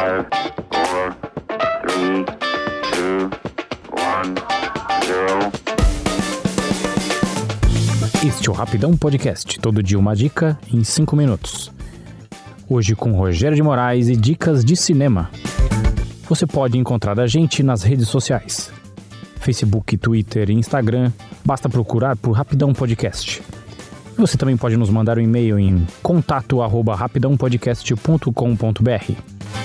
Five, four, three, two, one, zero. Este é o Rapidão Podcast, todo dia uma dica em 5 minutos. Hoje com Rogério de Moraes e dicas de cinema. Você pode encontrar a gente nas redes sociais. Facebook, Twitter e Instagram, basta procurar por Rapidão Podcast. Você também pode nos mandar um e-mail em contato@rapidãopodcast.com.br.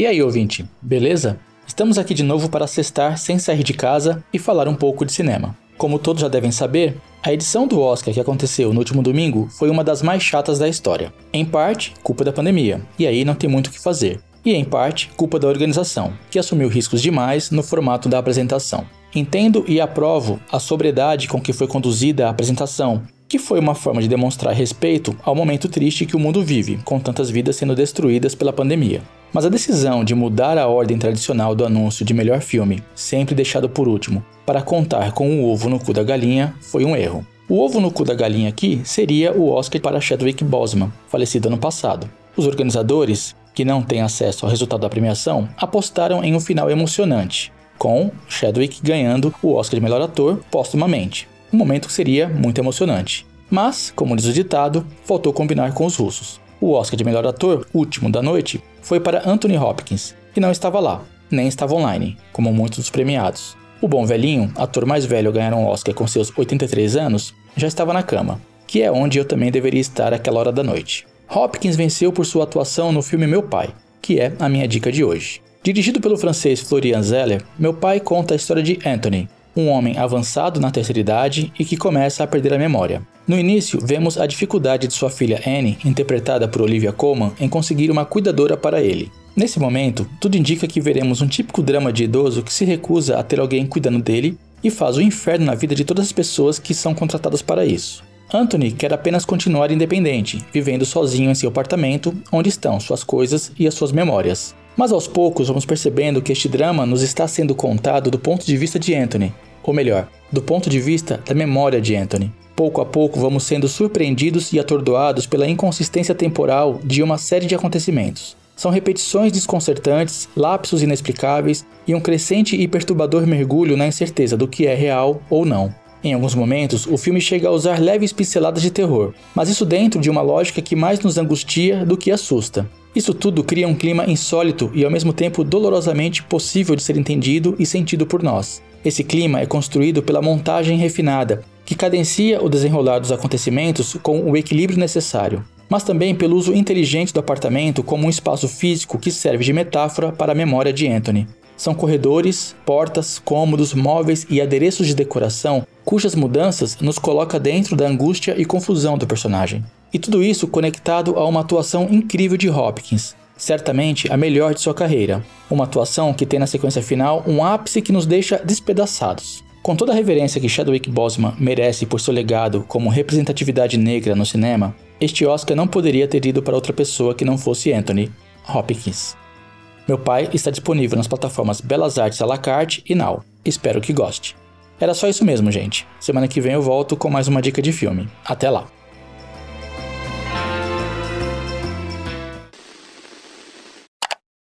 E aí, ouvinte, beleza? Estamos aqui de novo para cestar sem sair de casa e falar um pouco de cinema. Como todos já devem saber, a edição do Oscar que aconteceu no último domingo foi uma das mais chatas da história. Em parte, culpa da pandemia, e aí não tem muito o que fazer. E em parte, culpa da organização, que assumiu riscos demais no formato da apresentação. Entendo e aprovo a sobriedade com que foi conduzida a apresentação, que foi uma forma de demonstrar respeito ao momento triste que o mundo vive, com tantas vidas sendo destruídas pela pandemia. Mas a decisão de mudar a ordem tradicional do anúncio de melhor filme, sempre deixado por último, para contar com o ovo no cu da galinha, foi um erro. O ovo no cu da galinha aqui seria o Oscar para Chadwick Boseman, falecido ano passado. Os organizadores, que não têm acesso ao resultado da premiação, apostaram em um final emocionante, com Chadwick ganhando o Oscar de melhor ator póstumamente. Um momento que seria muito emocionante. Mas, como diz o ditado, faltou combinar com os russos. O Oscar de melhor ator, último da noite, foi para Anthony Hopkins, que não estava lá, nem estava online, como muitos dos premiados. O bom velhinho, ator mais velho a ganhar um Oscar com seus 83 anos, já estava na cama, que é onde eu também deveria estar àquela hora da noite. Hopkins venceu por sua atuação no filme Meu Pai, que é a minha dica de hoje. Dirigido pelo francês Florian Zeller, Meu Pai conta a história de Anthony, um homem avançado na terceira idade e que começa a perder a memória. No início, vemos a dificuldade de sua filha Anne, interpretada por Olivia Colman, em conseguir uma cuidadora para ele. Nesse momento, tudo indica que veremos um típico drama de idoso que se recusa a ter alguém cuidando dele e faz o inferno na vida de todas as pessoas que são contratadas para isso. Anthony quer apenas continuar independente, vivendo sozinho em seu apartamento, onde estão suas coisas e as suas memórias. Mas aos poucos vamos percebendo que este drama nos está sendo contado do ponto de vista de Anthony, ou melhor, do ponto de vista da memória de Anthony. Pouco a pouco vamos sendo surpreendidos e atordoados pela inconsistência temporal de uma série de acontecimentos. São repetições desconcertantes, lapsos inexplicáveis e um crescente e perturbador mergulho na incerteza do que é real ou não. Em alguns momentos, o filme chega a usar leves pinceladas de terror, mas isso dentro de uma lógica que mais nos angustia do que assusta. Isso tudo cria um clima insólito e ao mesmo tempo dolorosamente possível de ser entendido e sentido por nós. Esse clima é construído pela montagem refinada, que cadencia o desenrolar dos acontecimentos com o equilíbrio necessário, mas também pelo uso inteligente do apartamento como um espaço físico que serve de metáfora para a memória de Anthony. São corredores, portas, cômodos, móveis e adereços de decoração cujas mudanças nos coloca dentro da angústia e confusão do personagem. E tudo isso conectado a uma atuação incrível de Hopkins, certamente a melhor de sua carreira. Uma atuação que tem na sequência final um ápice que nos deixa despedaçados. Com toda a reverência que Chadwick Boseman merece por seu legado como representatividade negra no cinema, este Oscar não poderia ter ido para outra pessoa que não fosse Anthony Hopkins. Meu pai está disponível nas plataformas Belas Artes à la carte e Now. Espero que goste. Era só isso mesmo, gente. Semana que vem eu volto com mais uma dica de filme. Até lá!